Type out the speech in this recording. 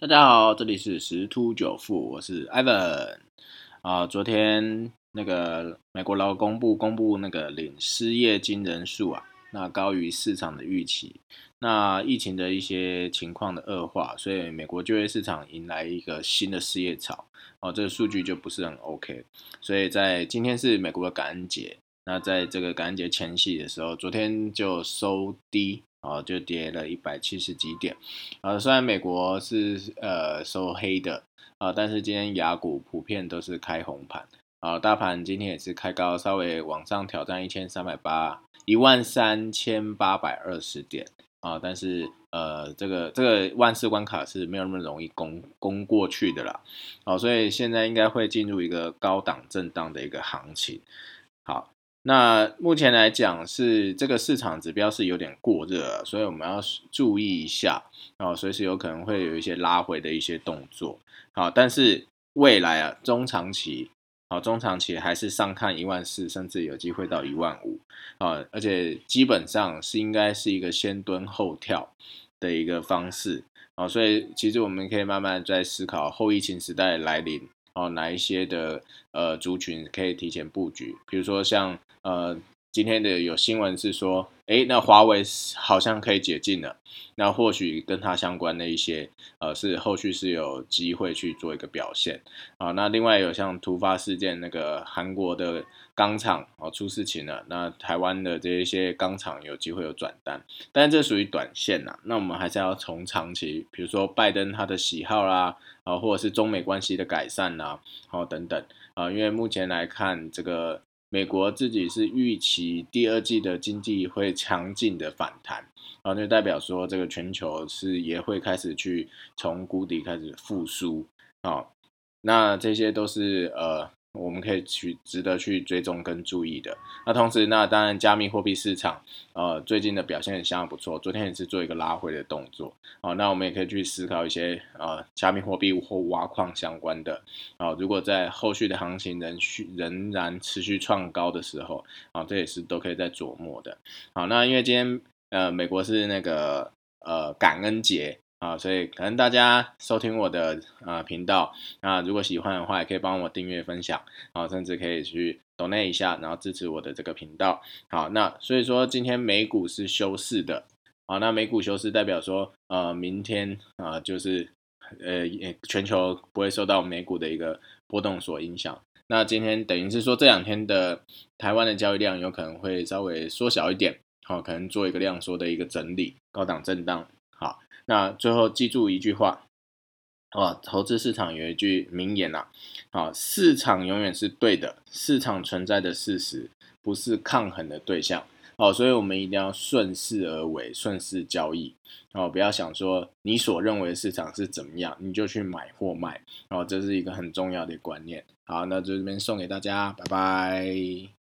大家好，这里是十突九富，我是 Ivan 啊。昨天那个美国劳工部公布那个领失业金人数啊，那高于市场的预期。那疫情的一些情况的恶化，所以美国就业市场迎来一个新的失业潮哦，这个数据就不是很 OK。所以在今天是美国的感恩节，那在这个感恩节前夕的时候，昨天就收低。哦，就跌了一百七十几点，啊，虽然美国是呃收黑的啊，但是今天雅股普遍都是开红盘，啊，大盘今天也是开高，稍微往上挑战一千三百八一万三千八百二十点。啊，但是呃这个这个万事关卡是没有那么容易攻攻过去的啦，好，所以现在应该会进入一个高档震荡的一个行情，好。那目前来讲是这个市场指标是有点过热，所以我们要注意一下哦，随时有可能会有一些拉回的一些动作。好，但是未来啊，中长期，好，中长期还是上看一万四，甚至有机会到一万五啊，而且基本上是应该是一个先蹲后跳的一个方式啊，所以其实我们可以慢慢在思考后疫情时代来临。哦，哪一些的呃族群可以提前布局？比如说像呃今天的有新闻是说，哎，那华为好像可以解禁了，那或许跟它相关的一些呃是后续是有机会去做一个表现啊。那另外有像突发事件，那个韩国的钢厂哦出事情了，那台湾的这一些钢厂有机会有转单，但这属于短线呐。那我们还是要从长期，比如说拜登他的喜好啦。啊，或者是中美关系的改善呐，好等等啊，因为目前来看，这个美国自己是预期第二季的经济会强劲的反弹，啊，就代表说这个全球是也会开始去从谷底开始复苏，啊，那这些都是呃。我们可以去值得去追踪跟注意的。那同时，那当然加密货币市场，呃，最近的表现也相当不错。昨天也是做一个拉回的动作。好，那我们也可以去思考一些呃加密货币或挖矿相关的。啊，如果在后续的行情仍续仍然持续创高的时候，啊，这也是都可以在琢磨的。好，那因为今天呃美国是那个呃感恩节。啊，所以可能大家收听我的啊频道，那如果喜欢的话，也可以帮我订阅、分享，啊，甚至可以去 donate 一下，然后支持我的这个频道。好，那所以说今天美股是休市的，好，那美股休市代表说，呃，明天啊，就是呃，全球不会受到美股的一个波动所影响。那今天等于是说这两天的台湾的交易量有可能会稍微缩小一点，好，可能做一个量缩的一个整理，高档震荡。那最后记住一句话，哦，投资市场有一句名言呐，啊，市场永远是对的，市场存在的事实不是抗衡的对象，哦，所以我们一定要顺势而为，顺势交易，哦，不要想说你所认为市场是怎么样，你就去买或卖，哦，这是一个很重要的观念。好，那就这边送给大家，拜拜。